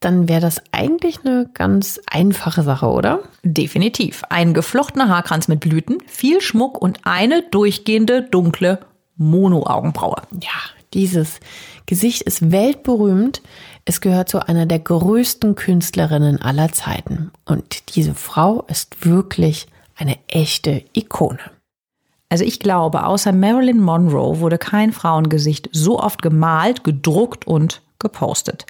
dann wäre das eigentlich eine ganz einfache Sache, oder? Definitiv. Ein geflochtener Haarkranz mit Blüten, viel Schmuck und eine durchgehende dunkle Mono-Augenbraue. Ja, dieses Gesicht ist weltberühmt. Es gehört zu einer der größten Künstlerinnen aller Zeiten. Und diese Frau ist wirklich eine echte Ikone. Also ich glaube, außer Marilyn Monroe wurde kein Frauengesicht so oft gemalt, gedruckt und gepostet.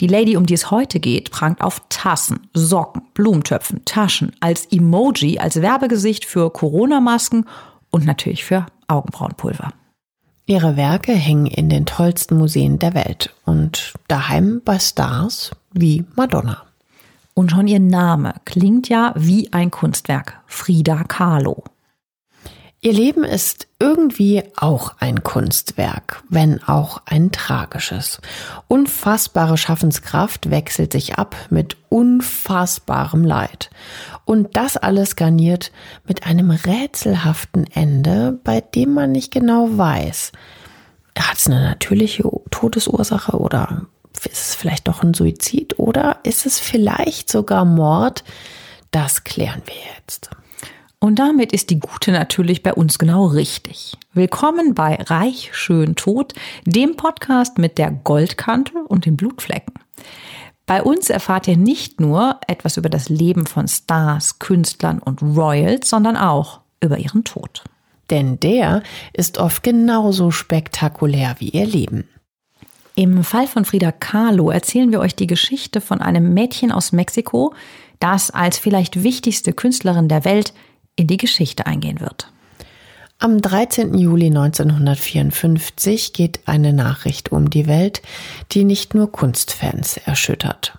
Die Lady, um die es heute geht, prangt auf Tassen, Socken, Blumentöpfen, Taschen, als Emoji, als Werbegesicht für Corona-Masken und natürlich für Augenbrauenpulver. Ihre Werke hängen in den tollsten Museen der Welt und daheim bei Stars wie Madonna. Und schon ihr Name klingt ja wie ein Kunstwerk, Frida Kahlo. Ihr Leben ist irgendwie auch ein Kunstwerk, wenn auch ein tragisches. Unfassbare Schaffenskraft wechselt sich ab mit unfassbarem Leid. Und das alles garniert mit einem rätselhaften Ende, bei dem man nicht genau weiß, hat es eine natürliche Todesursache oder ist es vielleicht doch ein Suizid oder ist es vielleicht sogar Mord? Das klären wir jetzt. Und damit ist die Gute natürlich bei uns genau richtig. Willkommen bei Reich, Schön, Tot, dem Podcast mit der Goldkante und den Blutflecken. Bei uns erfahrt ihr nicht nur etwas über das Leben von Stars, Künstlern und Royals, sondern auch über ihren Tod. Denn der ist oft genauso spektakulär wie ihr Leben. Im Fall von Frida Kahlo erzählen wir euch die Geschichte von einem Mädchen aus Mexiko, das als vielleicht wichtigste Künstlerin der Welt in die Geschichte eingehen wird. Am 13. Juli 1954 geht eine Nachricht um die Welt, die nicht nur Kunstfans erschüttert.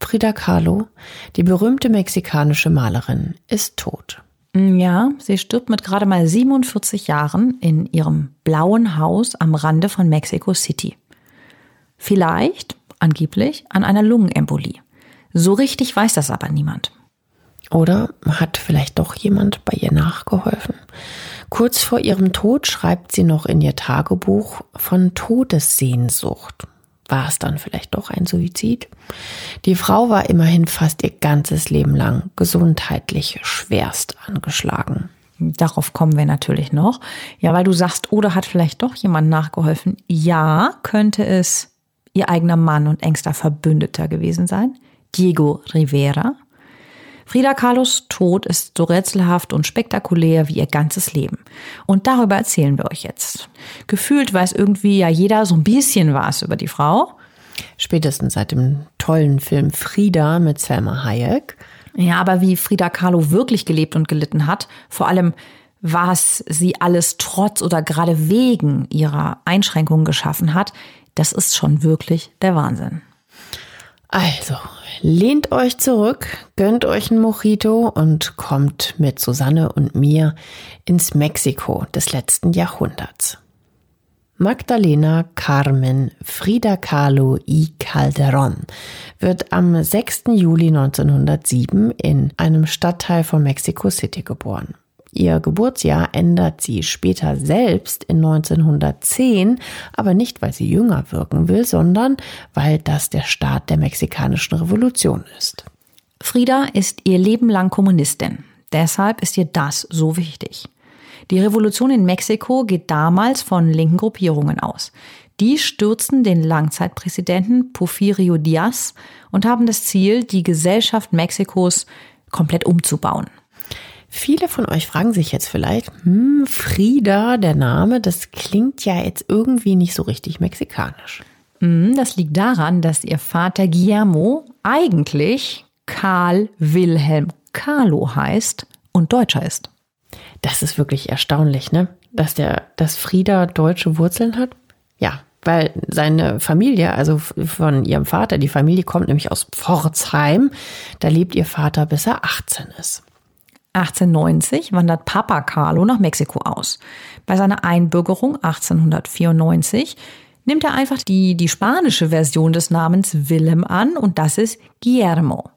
Frida Kahlo, die berühmte mexikanische Malerin, ist tot. Ja, sie stirbt mit gerade mal 47 Jahren in ihrem blauen Haus am Rande von Mexico City. Vielleicht, angeblich, an einer Lungenembolie. So richtig weiß das aber niemand. Oder hat vielleicht doch jemand bei ihr nachgeholfen? Kurz vor ihrem Tod schreibt sie noch in ihr Tagebuch von Todessehnsucht. War es dann vielleicht doch ein Suizid? Die Frau war immerhin fast ihr ganzes Leben lang gesundheitlich schwerst angeschlagen. Darauf kommen wir natürlich noch. Ja, weil du sagst, oder hat vielleicht doch jemand nachgeholfen? Ja, könnte es ihr eigener Mann und engster Verbündeter gewesen sein. Diego Rivera. Frida Kahlos Tod ist so rätselhaft und spektakulär wie ihr ganzes Leben. Und darüber erzählen wir euch jetzt. Gefühlt weiß irgendwie ja jeder so ein bisschen was über die Frau. Spätestens seit dem tollen Film Frida mit Selma Hayek. Ja, aber wie Frida Kahlo wirklich gelebt und gelitten hat, vor allem was sie alles trotz oder gerade wegen ihrer Einschränkungen geschaffen hat, das ist schon wirklich der Wahnsinn. Also, lehnt euch zurück, gönnt euch ein Mojito und kommt mit Susanne und mir ins Mexiko des letzten Jahrhunderts. Magdalena Carmen Frida Kahlo y Calderón wird am 6. Juli 1907 in einem Stadtteil von Mexico City geboren. Ihr Geburtsjahr ändert sie später selbst in 1910, aber nicht, weil sie jünger wirken will, sondern weil das der Start der mexikanischen Revolution ist. Frida ist ihr Leben lang Kommunistin. Deshalb ist ihr das so wichtig. Die Revolution in Mexiko geht damals von linken Gruppierungen aus. Die stürzen den Langzeitpräsidenten Porfirio Diaz und haben das Ziel, die Gesellschaft Mexikos komplett umzubauen. Viele von euch fragen sich jetzt vielleicht, hm, Frida, der Name, das klingt ja jetzt irgendwie nicht so richtig mexikanisch. Hm, das liegt daran, dass ihr Vater Guillermo eigentlich Karl Wilhelm Carlo heißt und Deutscher ist. Das ist wirklich erstaunlich, ne? Dass der, dass Frieda deutsche Wurzeln hat. Ja, weil seine Familie, also von ihrem Vater, die Familie kommt nämlich aus Pforzheim. Da lebt ihr Vater, bis er 18 ist. 1890 wandert Papa Carlo nach Mexiko aus. Bei seiner Einbürgerung 1894 nimmt er einfach die, die spanische Version des Namens Willem an und das ist Guillermo.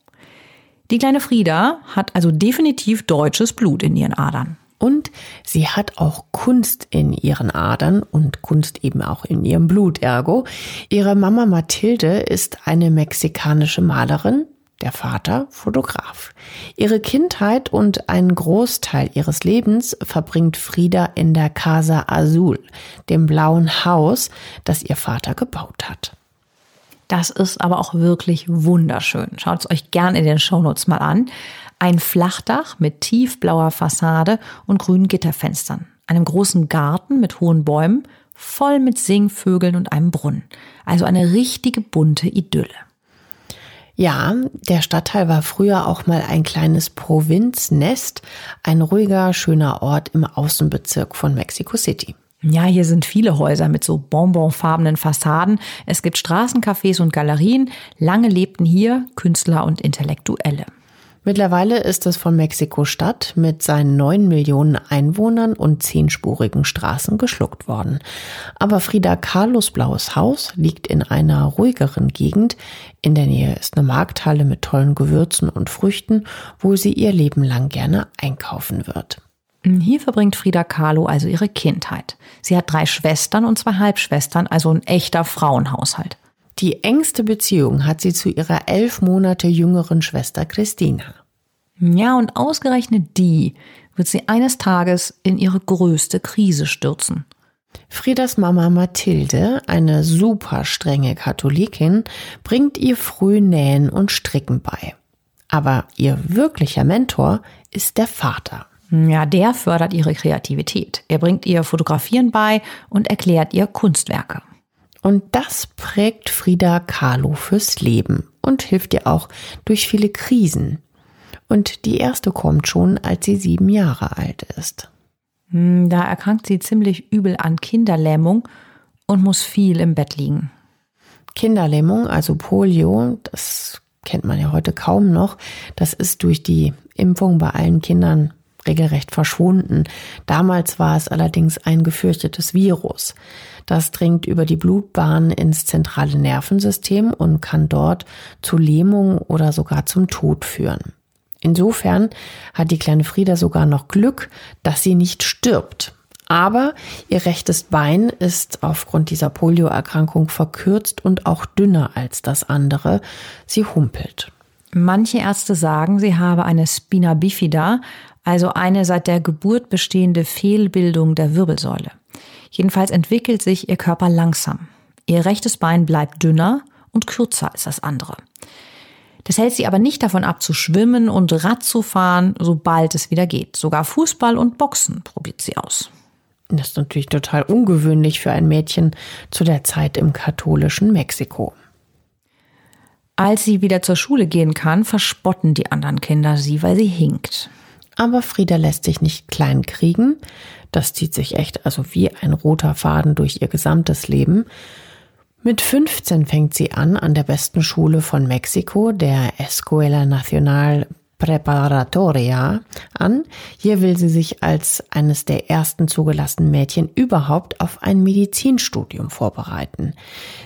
Die kleine Frieda hat also definitiv deutsches Blut in ihren Adern. Und sie hat auch Kunst in ihren Adern und Kunst eben auch in ihrem Blut, ergo. Ihre Mama Mathilde ist eine mexikanische Malerin, der Vater Fotograf. Ihre Kindheit und einen Großteil ihres Lebens verbringt Frieda in der Casa Azul, dem blauen Haus, das ihr Vater gebaut hat. Das ist aber auch wirklich wunderschön. Schaut es euch gern in den Shownotes mal an. Ein Flachdach mit tiefblauer Fassade und grünen Gitterfenstern. Einem großen Garten mit hohen Bäumen, voll mit Singvögeln und einem Brunnen. Also eine richtige bunte Idylle. Ja, der Stadtteil war früher auch mal ein kleines Provinznest, ein ruhiger, schöner Ort im Außenbezirk von Mexico City. Ja, hier sind viele Häuser mit so bonbonfarbenen Fassaden. Es gibt Straßencafés und Galerien. Lange lebten hier Künstler und Intellektuelle. Mittlerweile ist es von Mexiko-Stadt mit seinen neun Millionen Einwohnern und zehnspurigen Straßen geschluckt worden. Aber Frida Kahlos blaues Haus liegt in einer ruhigeren Gegend. In der Nähe ist eine Markthalle mit tollen Gewürzen und Früchten, wo sie ihr Leben lang gerne einkaufen wird. Hier verbringt Frida Kahlo also ihre Kindheit. Sie hat drei Schwestern und zwei Halbschwestern, also ein echter Frauenhaushalt. Die engste Beziehung hat sie zu ihrer elf Monate jüngeren Schwester Christina. Ja, und ausgerechnet die wird sie eines Tages in ihre größte Krise stürzen. Friedas Mama Mathilde, eine super strenge Katholikin, bringt ihr früh Nähen und Stricken bei. Aber ihr wirklicher Mentor ist der Vater. Ja, der fördert ihre Kreativität. Er bringt ihr Fotografieren bei und erklärt ihr Kunstwerke. Und das prägt Frida Kahlo fürs Leben und hilft ihr auch durch viele Krisen. Und die erste kommt schon, als sie sieben Jahre alt ist. Hm, da erkrankt sie ziemlich übel an Kinderlähmung und muss viel im Bett liegen. Kinderlähmung, also Polio, das kennt man ja heute kaum noch. Das ist durch die Impfung bei allen Kindern regelrecht verschwunden. Damals war es allerdings ein gefürchtetes Virus. Das dringt über die Blutbahn ins zentrale Nervensystem und kann dort zu Lähmung oder sogar zum Tod führen. Insofern hat die kleine Frieda sogar noch Glück, dass sie nicht stirbt. Aber ihr rechtes Bein ist aufgrund dieser Polioerkrankung verkürzt und auch dünner als das andere. Sie humpelt. Manche Ärzte sagen, sie habe eine Spina bifida, also eine seit der Geburt bestehende Fehlbildung der Wirbelsäule. Jedenfalls entwickelt sich ihr Körper langsam. Ihr rechtes Bein bleibt dünner und kürzer als das andere. Das hält sie aber nicht davon ab, zu schwimmen und Rad zu fahren, sobald es wieder geht. Sogar Fußball und Boxen probiert sie aus. Das ist natürlich total ungewöhnlich für ein Mädchen zu der Zeit im katholischen Mexiko. Als sie wieder zur Schule gehen kann, verspotten die anderen Kinder sie, weil sie hinkt. Aber Frieda lässt sich nicht klein kriegen. Das zieht sich echt also wie ein roter Faden durch ihr gesamtes Leben. Mit 15 fängt sie an an der besten Schule von Mexiko, der Escuela Nacional Preparatoria, an. Hier will sie sich als eines der ersten zugelassenen Mädchen überhaupt auf ein Medizinstudium vorbereiten.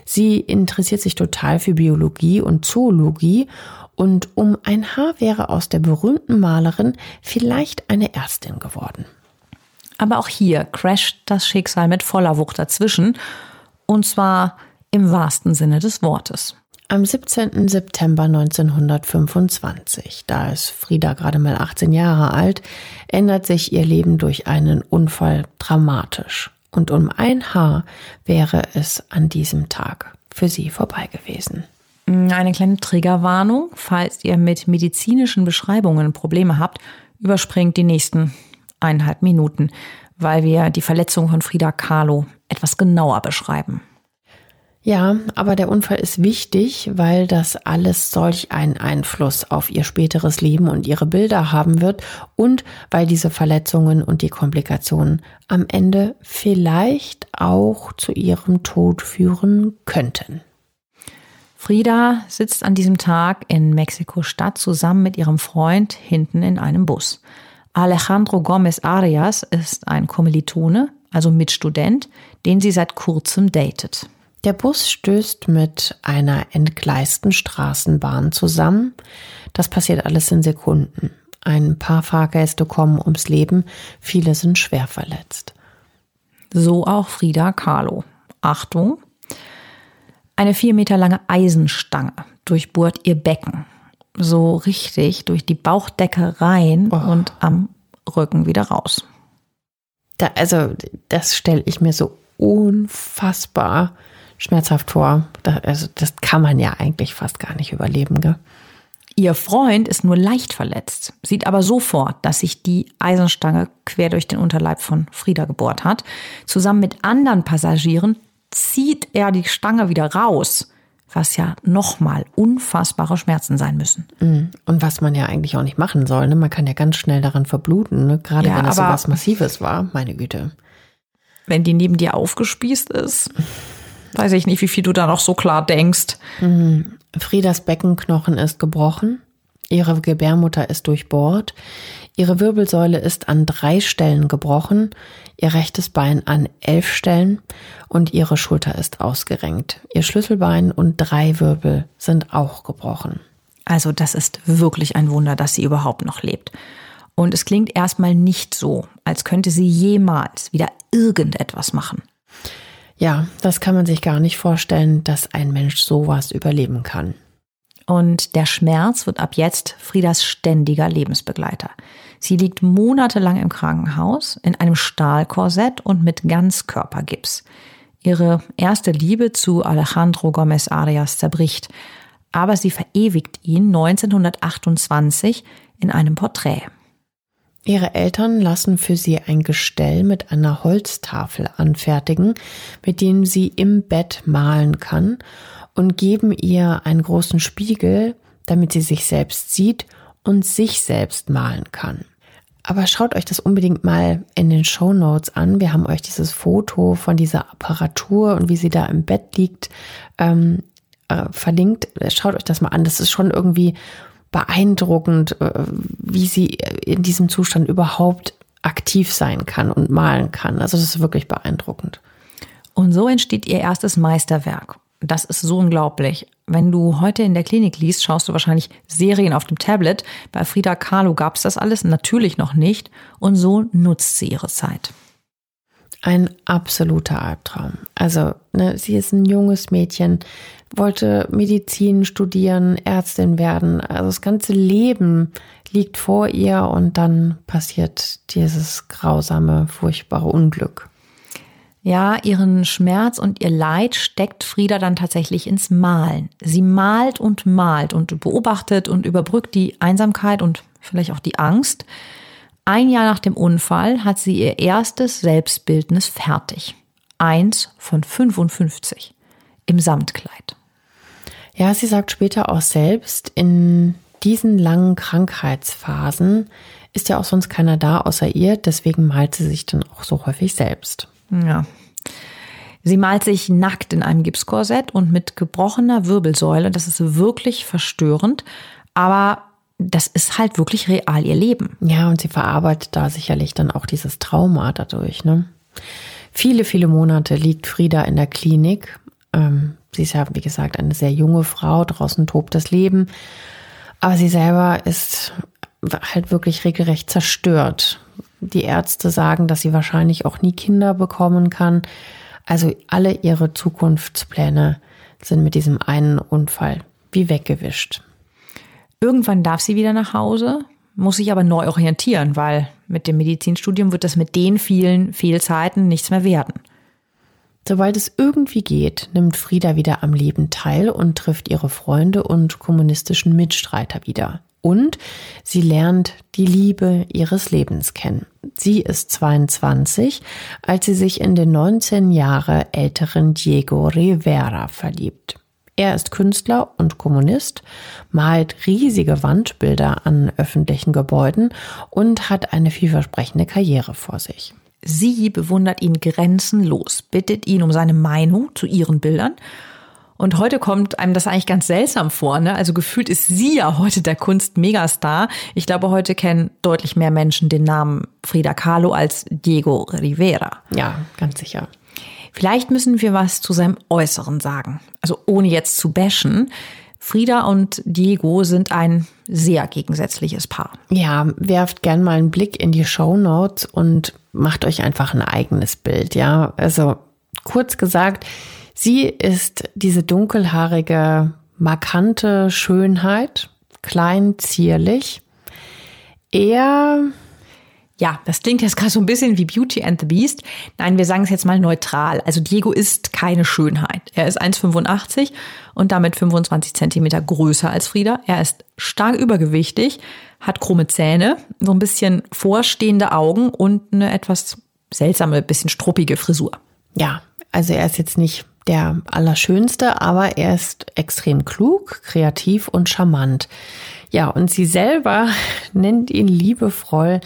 Sie interessiert sich total für Biologie und Zoologie und um ein Haar wäre aus der berühmten Malerin vielleicht eine Ärztin geworden. Aber auch hier crasht das Schicksal mit voller Wucht dazwischen, und zwar im wahrsten Sinne des Wortes. Am 17. September 1925, da ist Frieda gerade mal 18 Jahre alt, ändert sich ihr Leben durch einen Unfall dramatisch. Und um ein Haar wäre es an diesem Tag für sie vorbei gewesen. Eine kleine Triggerwarnung, falls ihr mit medizinischen Beschreibungen Probleme habt, überspringt die nächsten eineinhalb Minuten, weil wir die Verletzung von Frida Kahlo etwas genauer beschreiben. Ja, aber der Unfall ist wichtig, weil das alles solch einen Einfluss auf ihr späteres Leben und ihre Bilder haben wird und weil diese Verletzungen und die Komplikationen am Ende vielleicht auch zu ihrem Tod führen könnten. Frieda sitzt an diesem Tag in Mexiko-Stadt zusammen mit ihrem Freund hinten in einem Bus. Alejandro Gomez Arias ist ein Kommilitone, also Mitstudent, den sie seit kurzem datet. Der Bus stößt mit einer entgleisten Straßenbahn zusammen. Das passiert alles in Sekunden. Ein paar Fahrgäste kommen ums Leben, viele sind schwer verletzt. So auch Frida Kahlo. Achtung! Eine vier Meter lange Eisenstange durchbohrt ihr Becken. So richtig durch die Bauchdecke rein oh. und am Rücken wieder raus. Da, also, das stelle ich mir so unfassbar schmerzhaft vor. Das, also das kann man ja eigentlich fast gar nicht überleben, gell? Ihr Freund ist nur leicht verletzt, sieht aber sofort, dass sich die Eisenstange quer durch den Unterleib von Frieda gebohrt hat. Zusammen mit anderen Passagieren zieht er die Stange wieder raus, was ja nochmal unfassbare Schmerzen sein müssen. Mhm. Und was man ja eigentlich auch nicht machen soll. Ne? Man kann ja ganz schnell daran verbluten, ne? gerade ja, wenn es so was Massives war. Meine Güte. Wenn die neben dir aufgespießt ist weiß ich nicht, wie viel du da noch so klar denkst. Mhm. Friedas Beckenknochen ist gebrochen. Ihre Gebärmutter ist durchbohrt. Ihre Wirbelsäule ist an drei Stellen gebrochen, ihr rechtes Bein an elf Stellen und ihre Schulter ist ausgerenkt. Ihr Schlüsselbein und drei Wirbel sind auch gebrochen. Also das ist wirklich ein Wunder, dass sie überhaupt noch lebt. Und es klingt erstmal nicht so, als könnte sie jemals wieder irgendetwas machen. Ja, das kann man sich gar nicht vorstellen, dass ein Mensch sowas überleben kann. Und der Schmerz wird ab jetzt Friedas ständiger Lebensbegleiter. Sie liegt monatelang im Krankenhaus in einem Stahlkorsett und mit Ganzkörpergips. Ihre erste Liebe zu Alejandro Gomez Arias zerbricht, aber sie verewigt ihn 1928 in einem Porträt. Ihre Eltern lassen für sie ein Gestell mit einer Holztafel anfertigen, mit dem sie im Bett malen kann und geben ihr einen großen Spiegel, damit sie sich selbst sieht und sich selbst malen kann. Aber schaut euch das unbedingt mal in den Show Notes an. Wir haben euch dieses Foto von dieser Apparatur und wie sie da im Bett liegt ähm, äh, verlinkt. Schaut euch das mal an. Das ist schon irgendwie beeindruckend, äh, wie sie in diesem Zustand überhaupt aktiv sein kann und malen kann. Also das ist wirklich beeindruckend. Und so entsteht ihr erstes Meisterwerk. Das ist so unglaublich. Wenn du heute in der Klinik liest, schaust du wahrscheinlich Serien auf dem Tablet. Bei Frida Kahlo gab es das alles natürlich noch nicht. Und so nutzt sie ihre Zeit. Ein absoluter Albtraum. Also, ne, sie ist ein junges Mädchen, wollte Medizin studieren, Ärztin werden. Also das ganze Leben liegt vor ihr und dann passiert dieses grausame, furchtbare Unglück. Ja, ihren Schmerz und ihr Leid steckt Frieda dann tatsächlich ins Malen. Sie malt und malt und beobachtet und überbrückt die Einsamkeit und vielleicht auch die Angst. Ein Jahr nach dem Unfall hat sie ihr erstes Selbstbildnis fertig. Eins von 55 im Samtkleid. Ja, sie sagt später auch selbst, in diesen langen Krankheitsphasen ist ja auch sonst keiner da außer ihr, deswegen malt sie sich dann auch so häufig selbst. Ja. Sie malt sich nackt in einem Gipskorsett und mit gebrochener Wirbelsäule. Das ist wirklich verstörend, aber das ist halt wirklich real ihr Leben. Ja, und sie verarbeitet da sicherlich dann auch dieses Trauma dadurch. Ne? Viele, viele Monate liegt Frieda in der Klinik. Ähm, Sie ist ja, wie gesagt, eine sehr junge Frau, draußen tobt das Leben. Aber sie selber ist halt wirklich regelrecht zerstört. Die Ärzte sagen, dass sie wahrscheinlich auch nie Kinder bekommen kann. Also alle ihre Zukunftspläne sind mit diesem einen Unfall wie weggewischt. Irgendwann darf sie wieder nach Hause, muss sich aber neu orientieren, weil mit dem Medizinstudium wird das mit den vielen Fehlzeiten nichts mehr werden. Sobald es irgendwie geht, nimmt Frieda wieder am Leben teil und trifft ihre Freunde und kommunistischen Mitstreiter wieder. Und sie lernt die Liebe ihres Lebens kennen. Sie ist 22, als sie sich in den 19 Jahre älteren Diego Rivera verliebt. Er ist Künstler und Kommunist, malt riesige Wandbilder an öffentlichen Gebäuden und hat eine vielversprechende Karriere vor sich. Sie bewundert ihn grenzenlos, bittet ihn um seine Meinung zu ihren Bildern. Und heute kommt einem das eigentlich ganz seltsam vor. Ne? Also gefühlt ist sie ja heute der Kunst-Megastar. Ich glaube, heute kennen deutlich mehr Menschen den Namen Frida Kahlo als Diego Rivera. Ja, ganz sicher. Vielleicht müssen wir was zu seinem Äußeren sagen. Also ohne jetzt zu bashen. Frida und Diego sind ein sehr gegensätzliches Paar. Ja, werft gern mal einen Blick in die Show Notes und macht euch einfach ein eigenes Bild. Ja, also kurz gesagt, sie ist diese dunkelhaarige, markante Schönheit, klein, zierlich. Er ja, das klingt jetzt gerade so ein bisschen wie Beauty and the Beast. Nein, wir sagen es jetzt mal neutral. Also Diego ist keine Schönheit. Er ist 1,85 und damit 25 Zentimeter größer als Frieda. Er ist stark übergewichtig, hat krumme Zähne, so ein bisschen vorstehende Augen und eine etwas seltsame, bisschen struppige Frisur. Ja, also er ist jetzt nicht der Allerschönste, aber er ist extrem klug, kreativ und charmant. Ja, und sie selber nennt ihn liebevoll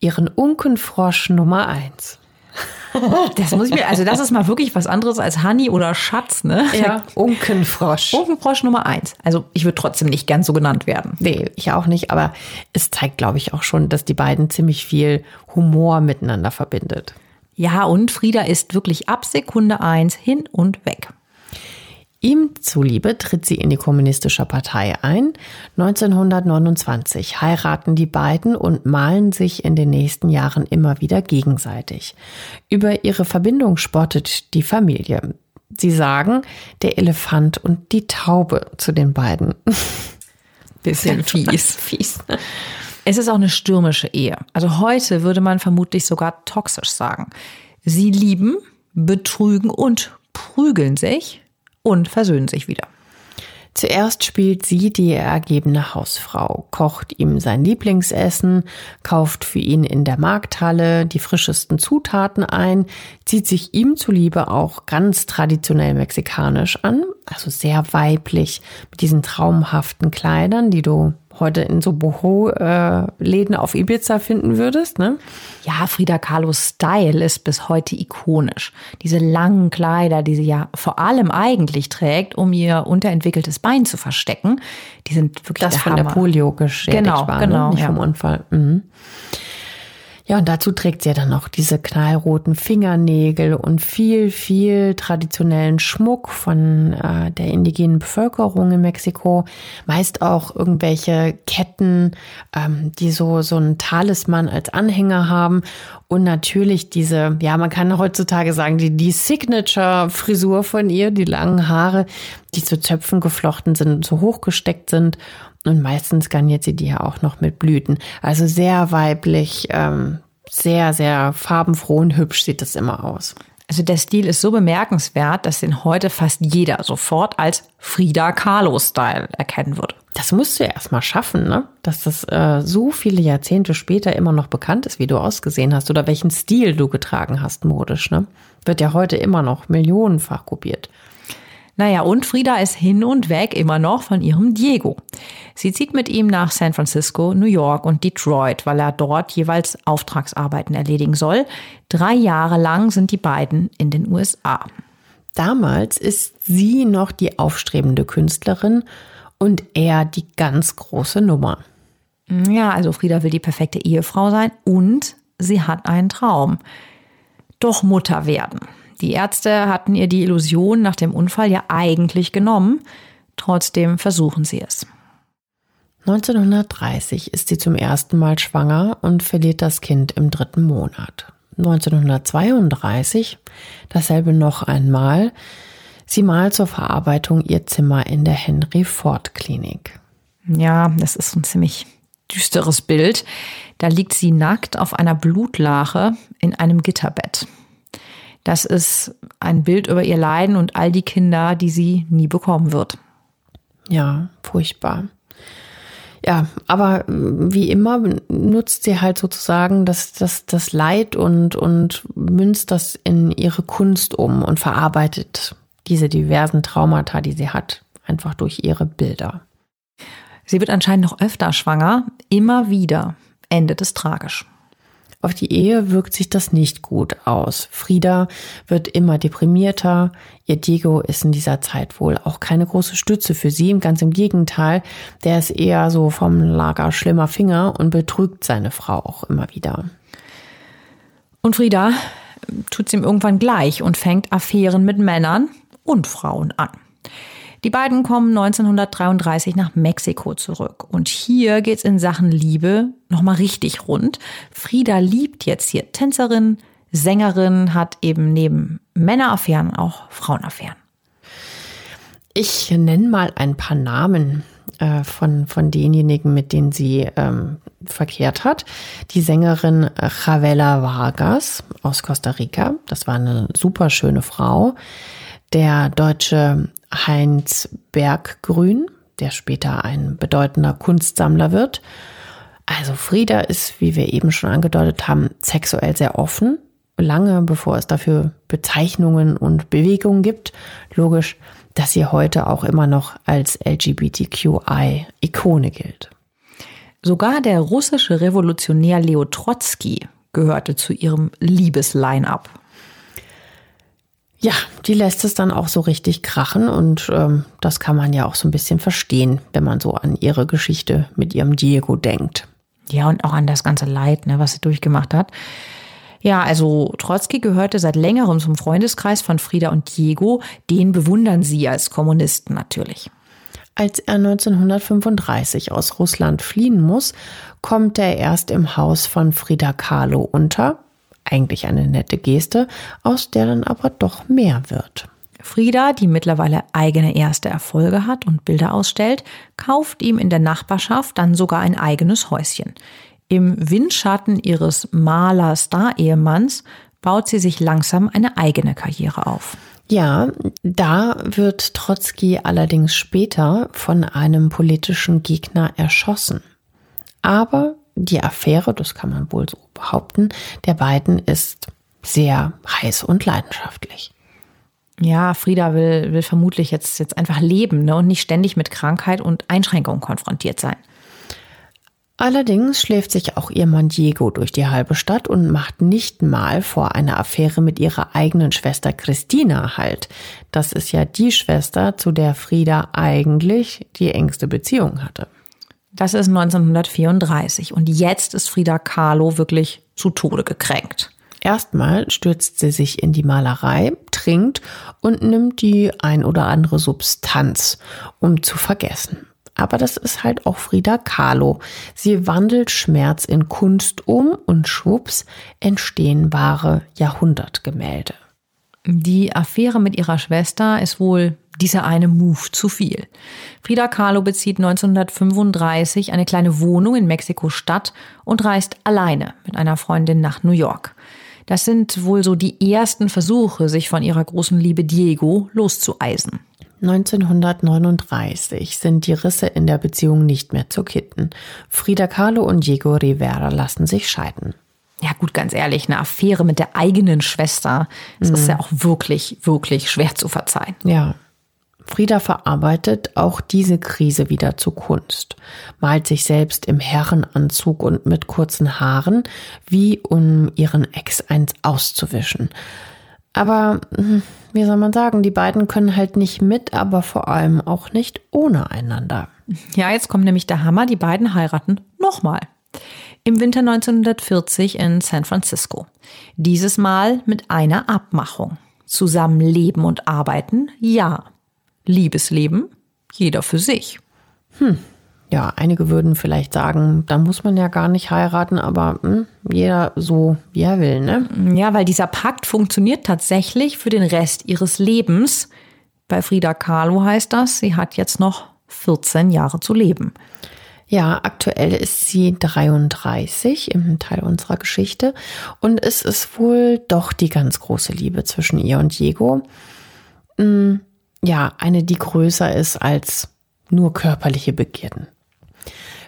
ihren Unkenfrosch Nummer eins. Das muss ich mir, also das ist mal wirklich was anderes als Honey oder Schatz, ne? Ja, Unkenfrosch. Unkenfrosch Nummer eins. Also ich würde trotzdem nicht gern so genannt werden. Nee, ich auch nicht, aber es zeigt, glaube ich, auch schon, dass die beiden ziemlich viel Humor miteinander verbindet. Ja, und Frieda ist wirklich ab Sekunde eins hin und weg. Ihm zuliebe tritt sie in die Kommunistische Partei ein. 1929 heiraten die beiden und malen sich in den nächsten Jahren immer wieder gegenseitig. Über ihre Verbindung spottet die Familie. Sie sagen, der Elefant und die Taube zu den beiden. Bisschen fies. fies. Es ist auch eine stürmische Ehe. Also heute würde man vermutlich sogar toxisch sagen. Sie lieben, betrügen und prügeln sich und versöhnen sich wieder. Zuerst spielt sie die ergebene Hausfrau, kocht ihm sein Lieblingsessen, kauft für ihn in der Markthalle die frischesten Zutaten ein, zieht sich ihm zuliebe auch ganz traditionell mexikanisch an, also sehr weiblich, mit diesen traumhaften Kleidern, die du heute in so Boho-Läden auf Ibiza finden würdest, ne? Ja, Frida Kahlos Style ist bis heute ikonisch. Diese langen Kleider, die sie ja vor allem eigentlich trägt, um ihr unterentwickeltes Bein zu verstecken, die sind wirklich das der von Hammer. der Polio geschädigt Genau, war, genau, ne? nicht ja. vom Unfall. Mhm. Ja, und dazu trägt sie ja dann noch diese knallroten Fingernägel und viel, viel traditionellen Schmuck von äh, der indigenen Bevölkerung in Mexiko. Meist auch irgendwelche Ketten, ähm, die so, so einen Talisman als Anhänger haben. Und natürlich diese, ja, man kann heutzutage sagen, die, die Signature-Frisur von ihr, die langen Haare, die zu Zöpfen geflochten sind, so hochgesteckt sind. Und meistens garniert sie die ja auch noch mit Blüten. Also sehr weiblich, ähm, sehr, sehr farbenfroh und hübsch sieht das immer aus. Also der Stil ist so bemerkenswert, dass den heute fast jeder sofort als Frida Kahlo-Style erkennen würde. Das musst du ja erstmal schaffen, ne? Dass das äh, so viele Jahrzehnte später immer noch bekannt ist, wie du ausgesehen hast oder welchen Stil du getragen hast modisch, ne? Wird ja heute immer noch millionenfach kopiert. Naja, und Frida ist hin und weg immer noch von ihrem Diego. Sie zieht mit ihm nach San Francisco, New York und Detroit, weil er dort jeweils Auftragsarbeiten erledigen soll. Drei Jahre lang sind die beiden in den USA. Damals ist sie noch die aufstrebende Künstlerin und er die ganz große Nummer. Ja, also Frida will die perfekte Ehefrau sein und sie hat einen Traum. Doch Mutter werden. Die Ärzte hatten ihr die Illusion nach dem Unfall ja eigentlich genommen. Trotzdem versuchen sie es. 1930 ist sie zum ersten Mal schwanger und verliert das Kind im dritten Monat. 1932 dasselbe noch einmal. Sie malt zur Verarbeitung ihr Zimmer in der Henry Ford Klinik. Ja, das ist ein ziemlich düsteres Bild. Da liegt sie nackt auf einer Blutlache in einem Gitterbett. Das ist ein Bild über ihr Leiden und all die Kinder, die sie nie bekommen wird. Ja, furchtbar. Ja, aber wie immer nutzt sie halt sozusagen das, das, das Leid und, und münzt das in ihre Kunst um und verarbeitet diese diversen Traumata, die sie hat, einfach durch ihre Bilder. Sie wird anscheinend noch öfter schwanger, immer wieder endet es tragisch. Auf die Ehe wirkt sich das nicht gut aus. Frieda wird immer deprimierter. Ihr Diego ist in dieser Zeit wohl auch keine große Stütze für sie. Ganz im Gegenteil, der ist eher so vom Lager schlimmer Finger und betrügt seine Frau auch immer wieder. Und Frieda tut es ihm irgendwann gleich und fängt Affären mit Männern und Frauen an. Die beiden kommen 1933 nach Mexiko zurück. Und hier geht's in Sachen Liebe nochmal richtig rund. Frieda liebt jetzt hier Tänzerin, Sängerin, hat eben neben Männeraffären auch Frauenaffären. Ich nenne mal ein paar Namen äh, von, von denjenigen, mit denen sie ähm, verkehrt hat. Die Sängerin Javela Vargas aus Costa Rica. Das war eine super schöne Frau. Der deutsche Heinz Berggrün, der später ein bedeutender Kunstsammler wird. Also Frieda ist, wie wir eben schon angedeutet haben, sexuell sehr offen, lange bevor es dafür Bezeichnungen und Bewegungen gibt. Logisch, dass sie heute auch immer noch als LGBTQI-Ikone gilt. Sogar der russische Revolutionär Leo Trotzki gehörte zu ihrem Liebesline-up. Ja, die lässt es dann auch so richtig krachen und ähm, das kann man ja auch so ein bisschen verstehen, wenn man so an ihre Geschichte mit ihrem Diego denkt. Ja, und auch an das ganze Leid, ne, was sie durchgemacht hat. Ja, also Trotzki gehörte seit längerem zum Freundeskreis von Frieda und Diego. Den bewundern sie als Kommunisten natürlich. Als er 1935 aus Russland fliehen muss, kommt er erst im Haus von Frida Kahlo unter, eigentlich eine nette Geste, aus der dann aber doch mehr wird. Frieda, die mittlerweile eigene erste Erfolge hat und Bilder ausstellt, kauft ihm in der Nachbarschaft dann sogar ein eigenes Häuschen. Im Windschatten ihres Maler-Star-Ehemanns baut sie sich langsam eine eigene Karriere auf. Ja, da wird Trotzki allerdings später von einem politischen Gegner erschossen. Aber die Affäre, das kann man wohl so behaupten, der beiden ist sehr heiß und leidenschaftlich. Ja, Frieda will, will vermutlich jetzt, jetzt einfach leben ne, und nicht ständig mit Krankheit und Einschränkungen konfrontiert sein. Allerdings schläft sich auch ihr Mann Diego durch die halbe Stadt und macht nicht mal vor einer Affäre mit ihrer eigenen Schwester Christina halt. Das ist ja die Schwester, zu der Frieda eigentlich die engste Beziehung hatte. Das ist 1934 und jetzt ist Frida Kahlo wirklich zu Tode gekränkt. Erstmal stürzt sie sich in die Malerei, trinkt und nimmt die ein oder andere Substanz, um zu vergessen. Aber das ist halt auch Frida Kahlo. Sie wandelt Schmerz in Kunst um und schwupps entstehen wahre Jahrhundertgemälde. Die Affäre mit ihrer Schwester ist wohl dieser eine Move zu viel. Frida Kahlo bezieht 1935 eine kleine Wohnung in Mexiko-Stadt und reist alleine mit einer Freundin nach New York. Das sind wohl so die ersten Versuche, sich von ihrer großen Liebe Diego loszueisen. 1939 sind die Risse in der Beziehung nicht mehr zu kitten. Frida Kahlo und Diego Rivera lassen sich scheiden. Ja gut, ganz ehrlich, eine Affäre mit der eigenen Schwester, das mhm. ist ja auch wirklich, wirklich schwer zu verzeihen. Ja, Frieda verarbeitet auch diese Krise wieder zu Kunst, malt sich selbst im Herrenanzug und mit kurzen Haaren, wie um ihren Ex eins auszuwischen. Aber hm, wie soll man sagen, die beiden können halt nicht mit, aber vor allem auch nicht ohne einander. Ja, jetzt kommt nämlich der Hammer, die beiden heiraten nochmal. Im Winter 1940 in San Francisco. Dieses Mal mit einer Abmachung. Zusammen leben und arbeiten, ja. Liebesleben, jeder für sich. Hm. Ja, einige würden vielleicht sagen, da muss man ja gar nicht heiraten, aber hm, jeder so, wie er will, ne? Ja, weil dieser Pakt funktioniert tatsächlich für den Rest ihres Lebens. Bei Frida Kahlo heißt das, sie hat jetzt noch 14 Jahre zu leben. Ja, aktuell ist sie 33 im Teil unserer Geschichte und es ist wohl doch die ganz große Liebe zwischen ihr und Diego. Hm, ja, eine, die größer ist als nur körperliche Begierden.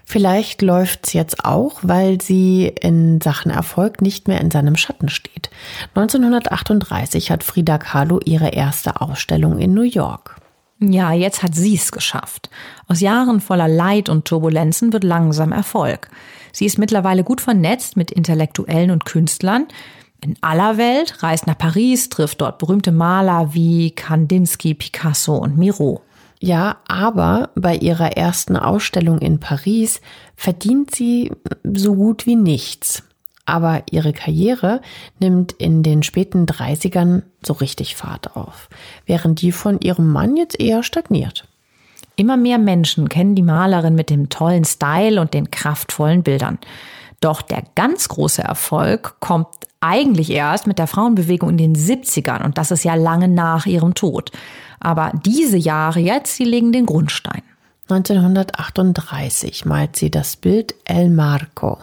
Vielleicht läuft's jetzt auch, weil sie in Sachen Erfolg nicht mehr in seinem Schatten steht. 1938 hat Frida Kahlo ihre erste Ausstellung in New York. Ja, jetzt hat sie es geschafft. Aus Jahren voller Leid und Turbulenzen wird langsam Erfolg. Sie ist mittlerweile gut vernetzt mit Intellektuellen und Künstlern in aller Welt, reist nach Paris, trifft dort berühmte Maler wie Kandinsky, Picasso und Miro. Ja, aber bei ihrer ersten Ausstellung in Paris verdient sie so gut wie nichts. Aber ihre Karriere nimmt in den späten 30ern so richtig Fahrt auf, während die von ihrem Mann jetzt eher stagniert. Immer mehr Menschen kennen die Malerin mit dem tollen Style und den kraftvollen Bildern. Doch der ganz große Erfolg kommt eigentlich erst mit der Frauenbewegung in den 70ern und das ist ja lange nach ihrem Tod. Aber diese Jahre jetzt, sie legen den Grundstein. 1938 malt sie das Bild El Marco,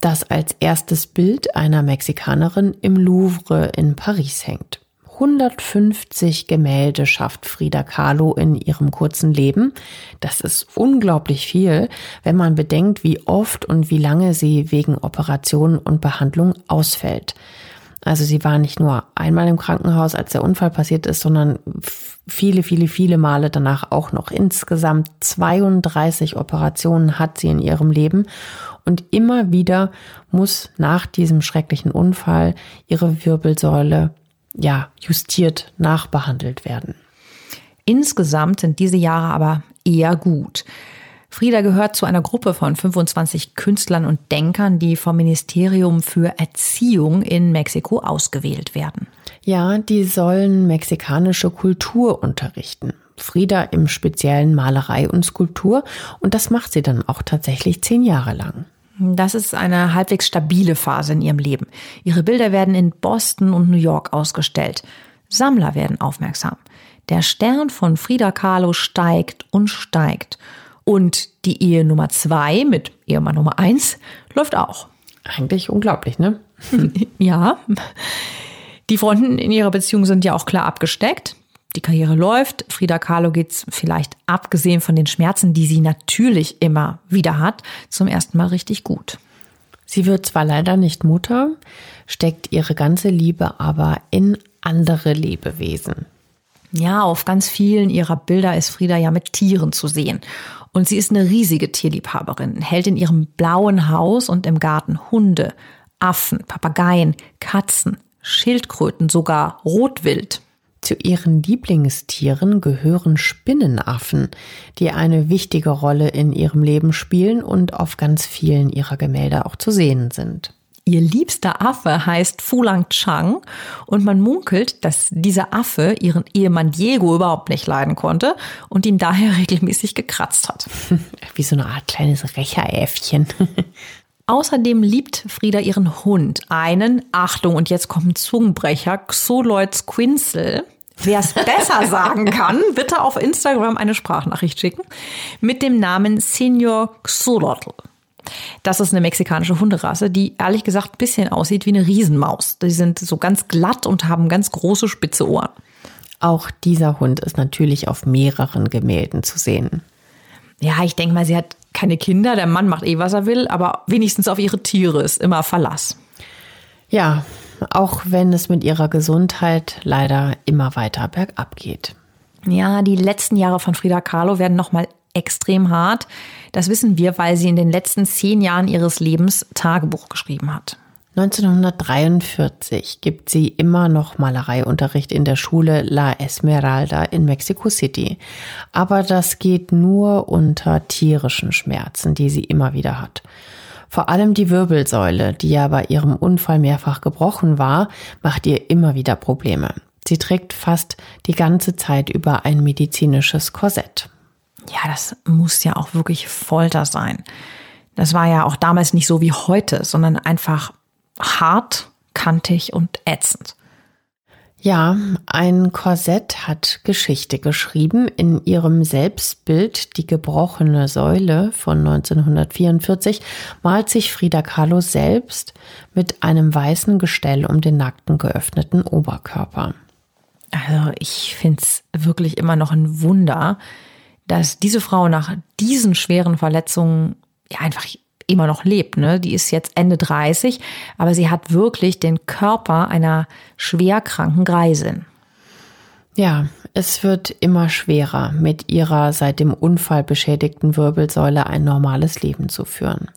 das als erstes Bild einer Mexikanerin im Louvre in Paris hängt. 150 Gemälde schafft Frida Kahlo in ihrem kurzen Leben. Das ist unglaublich viel, wenn man bedenkt, wie oft und wie lange sie wegen Operationen und Behandlung ausfällt. Also sie war nicht nur einmal im Krankenhaus, als der Unfall passiert ist, sondern viele, viele, viele Male danach auch noch. Insgesamt 32 Operationen hat sie in ihrem Leben und immer wieder muss nach diesem schrecklichen Unfall ihre Wirbelsäule ja justiert nachbehandelt werden. Insgesamt sind diese Jahre aber eher gut. Frieda gehört zu einer Gruppe von 25 Künstlern und Denkern, die vom Ministerium für Erziehung in Mexiko ausgewählt werden. Ja, die sollen mexikanische Kultur unterrichten. Frieda im speziellen Malerei und Skulptur und das macht sie dann auch tatsächlich zehn Jahre lang. Das ist eine halbwegs stabile Phase in ihrem Leben. Ihre Bilder werden in Boston und New York ausgestellt. Sammler werden aufmerksam. Der Stern von Frida Kahlo steigt und steigt. Und die Ehe Nummer zwei mit Ehemann Nummer eins läuft auch. Eigentlich unglaublich, ne? ja. Die Fronten in ihrer Beziehung sind ja auch klar abgesteckt. Die Karriere läuft. Frida Kahlo geht's vielleicht abgesehen von den Schmerzen, die sie natürlich immer wieder hat, zum ersten Mal richtig gut. Sie wird zwar leider nicht Mutter, steckt ihre ganze Liebe aber in andere Lebewesen. Ja, auf ganz vielen ihrer Bilder ist Frieda ja mit Tieren zu sehen. Und sie ist eine riesige Tierliebhaberin, hält in ihrem blauen Haus und im Garten Hunde, Affen, Papageien, Katzen, Schildkröten, sogar Rotwild. Zu ihren Lieblingstieren gehören Spinnenaffen, die eine wichtige Rolle in ihrem Leben spielen und auf ganz vielen ihrer Gemälde auch zu sehen sind. Ihr liebster Affe heißt Fulang Chang und man munkelt, dass dieser Affe ihren Ehemann Diego überhaupt nicht leiden konnte und ihn daher regelmäßig gekratzt hat. Wie so eine Art kleines Rächeräffchen. Außerdem liebt Frieda ihren Hund, einen, Achtung, und jetzt kommt ein Zungenbrecher, Xoloids Quinzel. Wer es besser sagen kann, bitte auf Instagram eine Sprachnachricht schicken mit dem Namen Senior Xolotl. Das ist eine mexikanische Hunderasse, die ehrlich gesagt ein bisschen aussieht wie eine Riesenmaus. Die sind so ganz glatt und haben ganz große spitze Ohren. Auch dieser Hund ist natürlich auf mehreren Gemälden zu sehen. Ja, ich denke mal, sie hat keine Kinder, der Mann macht eh, was er will, aber wenigstens auf ihre Tiere ist immer Verlass. Ja, auch wenn es mit ihrer Gesundheit leider immer weiter bergab geht. Ja, die letzten Jahre von Frida Kahlo werden nochmal extrem hart. Das wissen wir, weil sie in den letzten zehn Jahren ihres Lebens Tagebuch geschrieben hat. 1943 gibt sie immer noch Malereiunterricht in der Schule La Esmeralda in Mexico City. Aber das geht nur unter tierischen Schmerzen, die sie immer wieder hat. Vor allem die Wirbelsäule, die ja bei ihrem Unfall mehrfach gebrochen war, macht ihr immer wieder Probleme. Sie trägt fast die ganze Zeit über ein medizinisches Korsett. Ja, das muss ja auch wirklich Folter sein. Das war ja auch damals nicht so wie heute, sondern einfach hart, kantig und ätzend. Ja, ein Korsett hat Geschichte geschrieben. In ihrem Selbstbild Die gebrochene Säule von 1944 malt sich Frida Kahlo selbst mit einem weißen Gestell um den nackten geöffneten Oberkörper. Also ich finde es wirklich immer noch ein Wunder, dass diese Frau nach diesen schweren Verletzungen ja einfach immer noch lebt. Ne? Die ist jetzt Ende 30, aber sie hat wirklich den Körper einer schwerkranken Greisin. Ja, es wird immer schwerer, mit ihrer seit dem Unfall beschädigten Wirbelsäule ein normales Leben zu führen.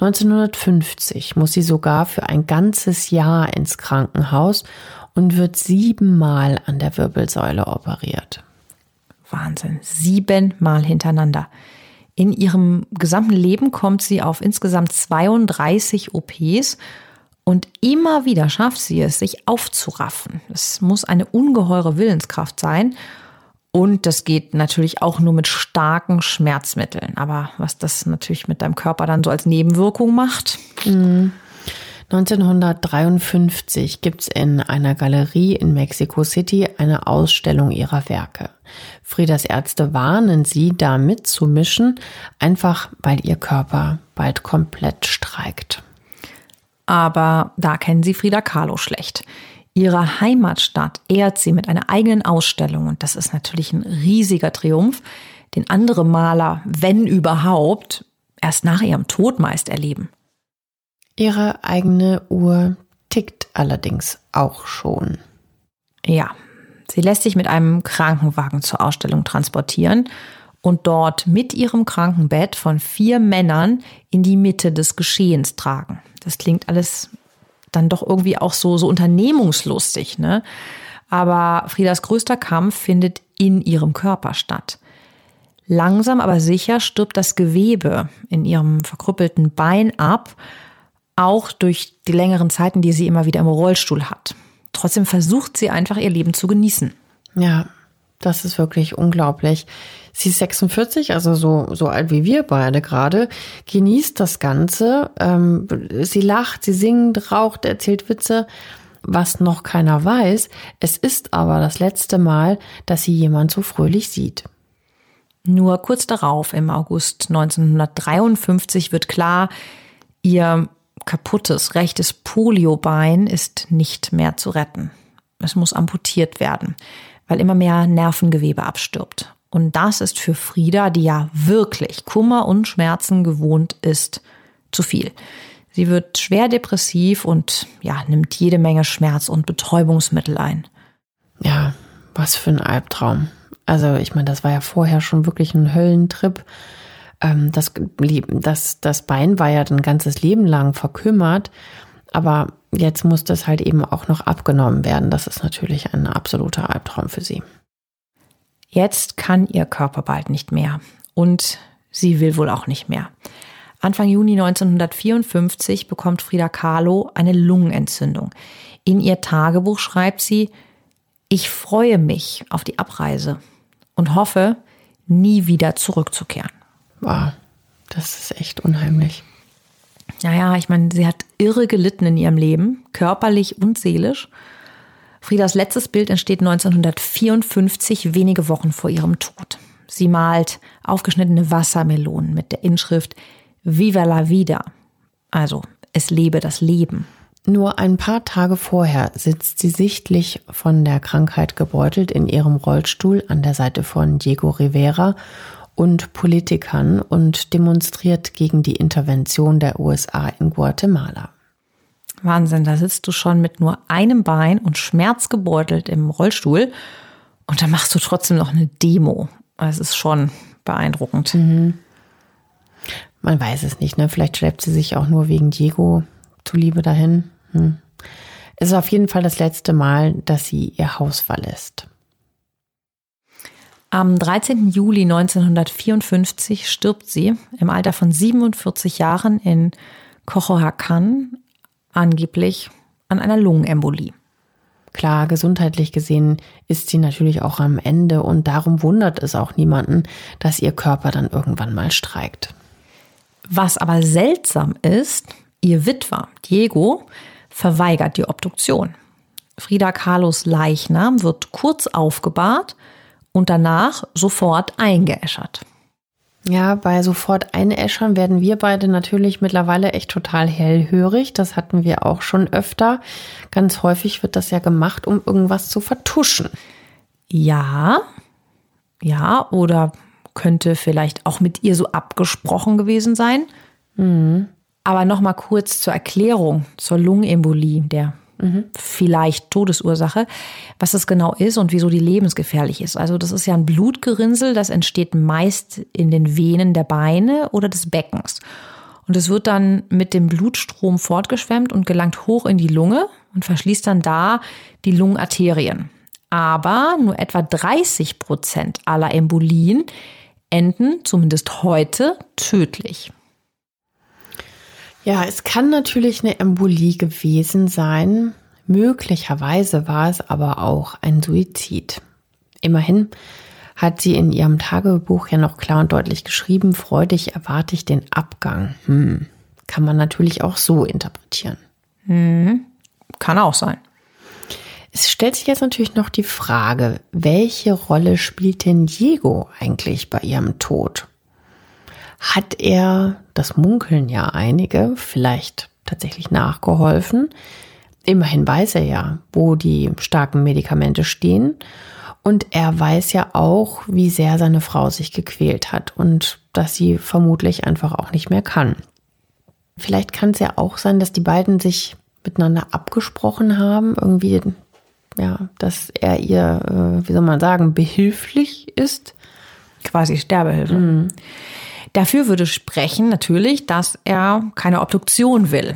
1950 muss sie sogar für ein ganzes Jahr ins Krankenhaus und wird siebenmal an der Wirbelsäule operiert. Wahnsinn, siebenmal hintereinander. In ihrem gesamten Leben kommt sie auf insgesamt 32 OPs und immer wieder schafft sie es, sich aufzuraffen. Es muss eine ungeheure Willenskraft sein. Und das geht natürlich auch nur mit starken Schmerzmitteln. Aber was das natürlich mit deinem Körper dann so als Nebenwirkung macht. Mhm. 1953 gibt's in einer Galerie in Mexico City eine Ausstellung ihrer Werke. Friedas Ärzte warnen sie, da mitzumischen, einfach weil ihr Körper bald komplett streikt. Aber da kennen sie Frida Kahlo schlecht. Ihre Heimatstadt ehrt sie mit einer eigenen Ausstellung und das ist natürlich ein riesiger Triumph, den andere Maler, wenn überhaupt, erst nach ihrem Tod meist erleben. Ihre eigene Uhr tickt allerdings auch schon. Ja, sie lässt sich mit einem Krankenwagen zur Ausstellung transportieren und dort mit ihrem Krankenbett von vier Männern in die Mitte des Geschehens tragen. Das klingt alles dann doch irgendwie auch so, so unternehmungslustig, ne? Aber Friedas größter Kampf findet in ihrem Körper statt. Langsam aber sicher stirbt das Gewebe in ihrem verkrüppelten Bein ab auch durch die längeren Zeiten, die sie immer wieder im Rollstuhl hat. Trotzdem versucht sie einfach ihr Leben zu genießen. Ja, das ist wirklich unglaublich. Sie ist 46, also so, so alt wie wir beide gerade, genießt das Ganze. Ähm, sie lacht, sie singt, raucht, erzählt Witze. Was noch keiner weiß, es ist aber das letzte Mal, dass sie jemand so fröhlich sieht. Nur kurz darauf, im August 1953, wird klar, ihr kaputtes rechtes Poliobein ist nicht mehr zu retten. Es muss amputiert werden, weil immer mehr Nervengewebe abstirbt. Und das ist für Frieda, die ja wirklich Kummer und Schmerzen gewohnt ist, zu viel. Sie wird schwer depressiv und ja, nimmt jede Menge Schmerz- und Betäubungsmittel ein. Ja, was für ein Albtraum. Also, ich meine, das war ja vorher schon wirklich ein Höllentrip das, das, das Bein war ja ein ganzes Leben lang verkümmert, aber jetzt muss das halt eben auch noch abgenommen werden. Das ist natürlich ein absoluter Albtraum für sie. Jetzt kann ihr Körper bald nicht mehr und sie will wohl auch nicht mehr. Anfang Juni 1954 bekommt Frida Kahlo eine Lungenentzündung. In ihr Tagebuch schreibt sie, ich freue mich auf die Abreise und hoffe, nie wieder zurückzukehren. Wow, das ist echt unheimlich. Naja, ich meine, sie hat irre gelitten in ihrem Leben, körperlich und seelisch. Friedas letztes Bild entsteht 1954, wenige Wochen vor ihrem Tod. Sie malt aufgeschnittene Wassermelonen mit der Inschrift Viva la vida, also es lebe das Leben. Nur ein paar Tage vorher sitzt sie sichtlich von der Krankheit gebeutelt in ihrem Rollstuhl an der Seite von Diego Rivera und Politikern und demonstriert gegen die Intervention der USA in Guatemala. Wahnsinn, da sitzt du schon mit nur einem Bein und schmerzgebeutelt im Rollstuhl und dann machst du trotzdem noch eine Demo. Es ist schon beeindruckend. Mhm. Man weiß es nicht, ne? Vielleicht schleppt sie sich auch nur wegen Diego zuliebe dahin. Hm. Es ist auf jeden Fall das letzte Mal, dass sie ihr Haus verlässt. Am 13. Juli 1954 stirbt sie im Alter von 47 Jahren in Cochoacan, angeblich an einer Lungenembolie. Klar, gesundheitlich gesehen ist sie natürlich auch am Ende und darum wundert es auch niemanden, dass ihr Körper dann irgendwann mal streikt. Was aber seltsam ist, ihr Witwer Diego verweigert die Obduktion. Frida Kahlos Leichnam wird kurz aufgebahrt und danach sofort eingeäschert. Ja, bei sofort einäschern werden wir beide natürlich mittlerweile echt total hellhörig. Das hatten wir auch schon öfter. Ganz häufig wird das ja gemacht, um irgendwas zu vertuschen. Ja, ja, oder könnte vielleicht auch mit ihr so abgesprochen gewesen sein. Mhm. Aber noch mal kurz zur Erklärung zur Lungenembolie, der. Vielleicht Todesursache, was das genau ist und wieso die lebensgefährlich ist. Also das ist ja ein Blutgerinnsel, das entsteht meist in den Venen der Beine oder des Beckens. Und es wird dann mit dem Blutstrom fortgeschwemmt und gelangt hoch in die Lunge und verschließt dann da die Lungenarterien. Aber nur etwa 30 Prozent aller Embolien enden, zumindest heute, tödlich. Ja, es kann natürlich eine Embolie gewesen sein. Möglicherweise war es aber auch ein Suizid. Immerhin hat sie in ihrem Tagebuch ja noch klar und deutlich geschrieben, freudig erwarte ich den Abgang. Hm. Kann man natürlich auch so interpretieren. Hm. Kann auch sein. Es stellt sich jetzt natürlich noch die Frage, welche Rolle spielt denn Diego eigentlich bei ihrem Tod? Hat er, das munkeln ja einige, vielleicht tatsächlich nachgeholfen? Immerhin weiß er ja, wo die starken Medikamente stehen. Und er weiß ja auch, wie sehr seine Frau sich gequält hat und dass sie vermutlich einfach auch nicht mehr kann. Vielleicht kann es ja auch sein, dass die beiden sich miteinander abgesprochen haben, irgendwie, ja, dass er ihr, äh, wie soll man sagen, behilflich ist. Quasi Sterbehilfe. Mhm. Dafür würde sprechen natürlich, dass er keine Obduktion will.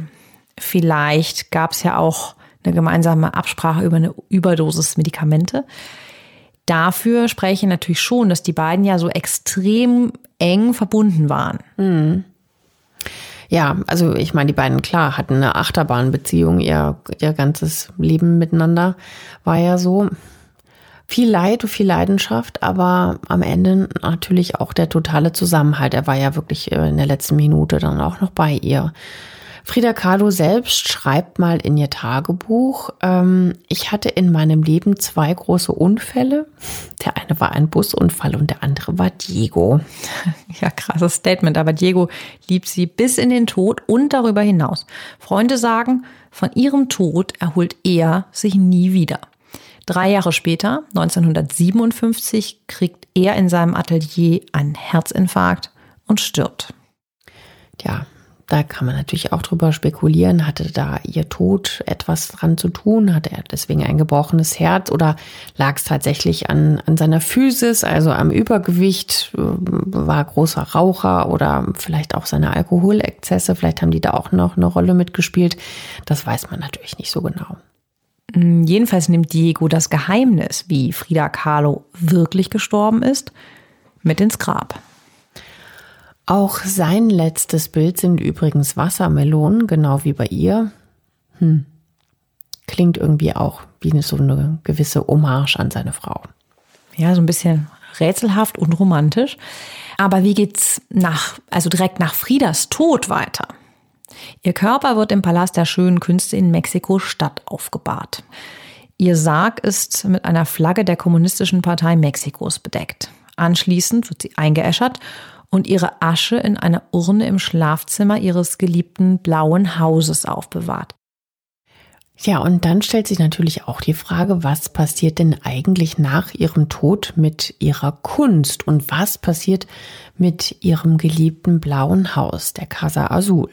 Vielleicht gab es ja auch eine gemeinsame Absprache über eine Überdosis Medikamente. Dafür spreche natürlich schon, dass die beiden ja so extrem eng verbunden waren. Mhm. Ja, also ich meine, die beiden, klar, hatten eine Achterbahnbeziehung, ihr, ihr ganzes Leben miteinander war ja so. Viel Leid und viel Leidenschaft, aber am Ende natürlich auch der totale Zusammenhalt. Er war ja wirklich äh, in der letzten Minute dann auch noch bei ihr. Frida Kahlo selbst schreibt mal in ihr Tagebuch, ähm, ich hatte in meinem Leben zwei große Unfälle. Der eine war ein Busunfall und der andere war Diego. Ja, krasses Statement, aber Diego liebt sie bis in den Tod und darüber hinaus. Freunde sagen, von ihrem Tod erholt er sich nie wieder. Drei Jahre später, 1957, kriegt er in seinem Atelier einen Herzinfarkt und stirbt. Ja, da kann man natürlich auch drüber spekulieren, hatte da ihr Tod etwas dran zu tun, hatte er deswegen ein gebrochenes Herz oder lag es tatsächlich an, an seiner Physis, also am Übergewicht, äh, war großer Raucher oder vielleicht auch seine Alkoholexzesse, vielleicht haben die da auch noch eine Rolle mitgespielt. Das weiß man natürlich nicht so genau. Mm, jedenfalls nimmt Diego das Geheimnis, wie Frida Kahlo wirklich gestorben ist, mit ins Grab. Auch sein letztes Bild sind übrigens Wassermelonen, genau wie bei ihr. Hm. Klingt irgendwie auch wie eine, so eine gewisse Hommage an seine Frau. Ja, so ein bisschen rätselhaft und romantisch. Aber wie geht's nach, also direkt nach Friedas Tod weiter? Ihr Körper wird im Palast der schönen Künste in Mexiko-Stadt aufgebahrt. Ihr Sarg ist mit einer Flagge der Kommunistischen Partei Mexikos bedeckt. Anschließend wird sie eingeäschert und ihre Asche in einer Urne im Schlafzimmer ihres geliebten blauen Hauses aufbewahrt. Ja, und dann stellt sich natürlich auch die Frage, was passiert denn eigentlich nach ihrem Tod mit ihrer Kunst und was passiert mit ihrem geliebten blauen Haus, der Casa Azul?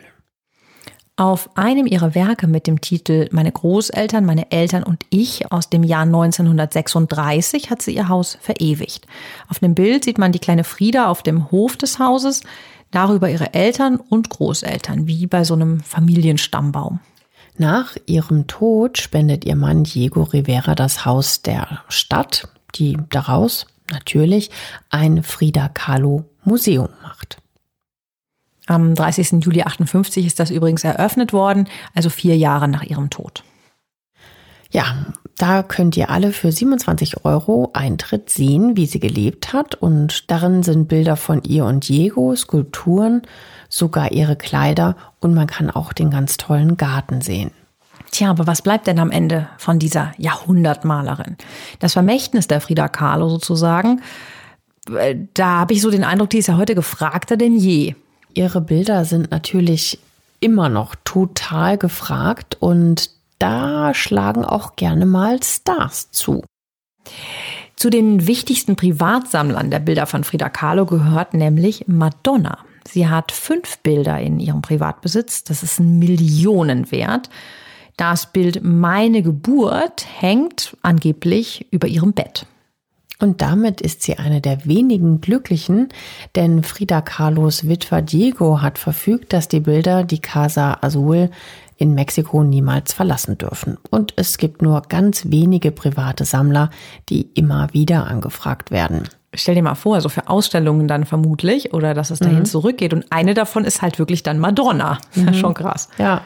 Auf einem ihrer Werke mit dem Titel Meine Großeltern, meine Eltern und ich aus dem Jahr 1936 hat sie ihr Haus verewigt. Auf dem Bild sieht man die kleine Frieda auf dem Hof des Hauses, darüber ihre Eltern und Großeltern, wie bei so einem Familienstammbaum. Nach ihrem Tod spendet ihr Mann Diego Rivera das Haus der Stadt, die daraus natürlich ein Frida Kahlo Museum macht. Am 30. Juli 58 ist das übrigens eröffnet worden, also vier Jahre nach ihrem Tod. Ja, da könnt ihr alle für 27 Euro Eintritt sehen, wie sie gelebt hat. Und darin sind Bilder von ihr und Diego, Skulpturen, sogar ihre Kleider und man kann auch den ganz tollen Garten sehen. Tja, aber was bleibt denn am Ende von dieser Jahrhundertmalerin? Das Vermächtnis der Frida Kahlo sozusagen. Äh, da habe ich so den Eindruck, die ist ja heute gefragter denn je. Ihre Bilder sind natürlich immer noch total gefragt und da schlagen auch gerne mal Stars zu. Zu den wichtigsten Privatsammlern der Bilder von Frida Kahlo gehört nämlich Madonna. Sie hat fünf Bilder in ihrem Privatbesitz. Das ist ein Millionenwert. Das Bild Meine Geburt hängt angeblich über ihrem Bett. Und damit ist sie eine der wenigen Glücklichen, denn Frida Kahlos Witwer Diego hat verfügt, dass die Bilder die Casa Azul in Mexiko niemals verlassen dürfen. Und es gibt nur ganz wenige private Sammler, die immer wieder angefragt werden. Stell dir mal vor, so für Ausstellungen dann vermutlich oder dass es dahin mhm. zurückgeht. Und eine davon ist halt wirklich dann Madonna. Mhm. Schon krass. Ja.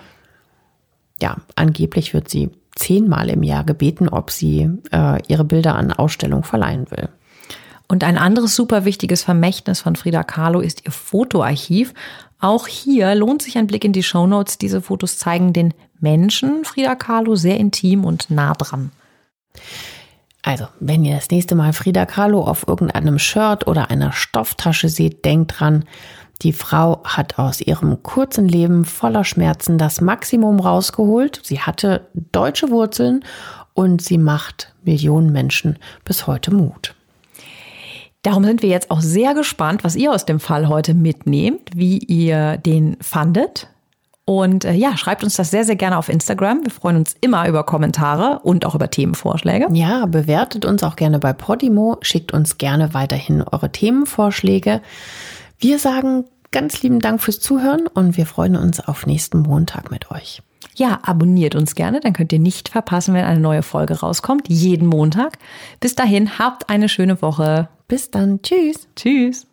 Ja, angeblich wird sie zehnmal im Jahr gebeten, ob sie äh, ihre Bilder an Ausstellung verleihen will. Und ein anderes super wichtiges Vermächtnis von Frida Kahlo ist ihr Fotoarchiv. Auch hier lohnt sich ein Blick in die Shownotes. Diese Fotos zeigen den Menschen Frida Kahlo sehr intim und nah dran. Also, wenn ihr das nächste Mal Frida Kahlo auf irgendeinem Shirt oder einer Stofftasche seht, denkt dran, die Frau hat aus ihrem kurzen Leben voller Schmerzen das Maximum rausgeholt. Sie hatte deutsche Wurzeln und sie macht Millionen Menschen bis heute Mut. Darum sind wir jetzt auch sehr gespannt, was ihr aus dem Fall heute mitnehmt, wie ihr den fandet. Und äh, ja, schreibt uns das sehr, sehr gerne auf Instagram. Wir freuen uns immer über Kommentare und auch über Themenvorschläge. Ja, bewertet uns auch gerne bei Podimo. Schickt uns gerne weiterhin eure Themenvorschläge. Wir sagen ganz lieben Dank fürs Zuhören und wir freuen uns auf nächsten Montag mit euch. Ja, abonniert uns gerne, dann könnt ihr nicht verpassen, wenn eine neue Folge rauskommt, jeden Montag. Bis dahin, habt eine schöne Woche. Bis dann. Tschüss. Tschüss.